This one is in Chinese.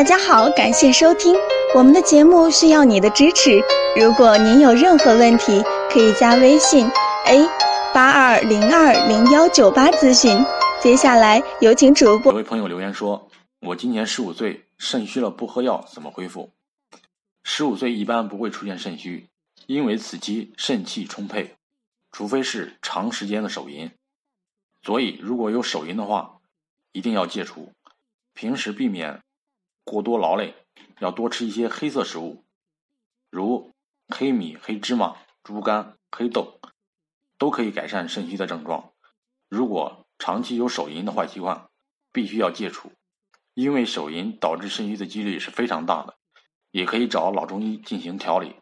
大家好，感谢收听我们的节目，需要你的支持。如果您有任何问题，可以加微信 a 八二零二零幺九八咨询。接下来有请主播。有位朋友留言说：“我今年十五岁，肾虚了不喝药怎么恢复？”十五岁一般不会出现肾虚，因为此期肾气充沛，除非是长时间的手淫。所以如果有手淫的话，一定要戒除。平时避免。过多劳累，要多吃一些黑色食物，如黑米、黑芝麻、猪肝、黑豆，都可以改善肾虚的症状。如果长期有手淫的坏习惯，必须要戒除，因为手淫导致肾虚的几率是非常大的，也可以找老中医进行调理。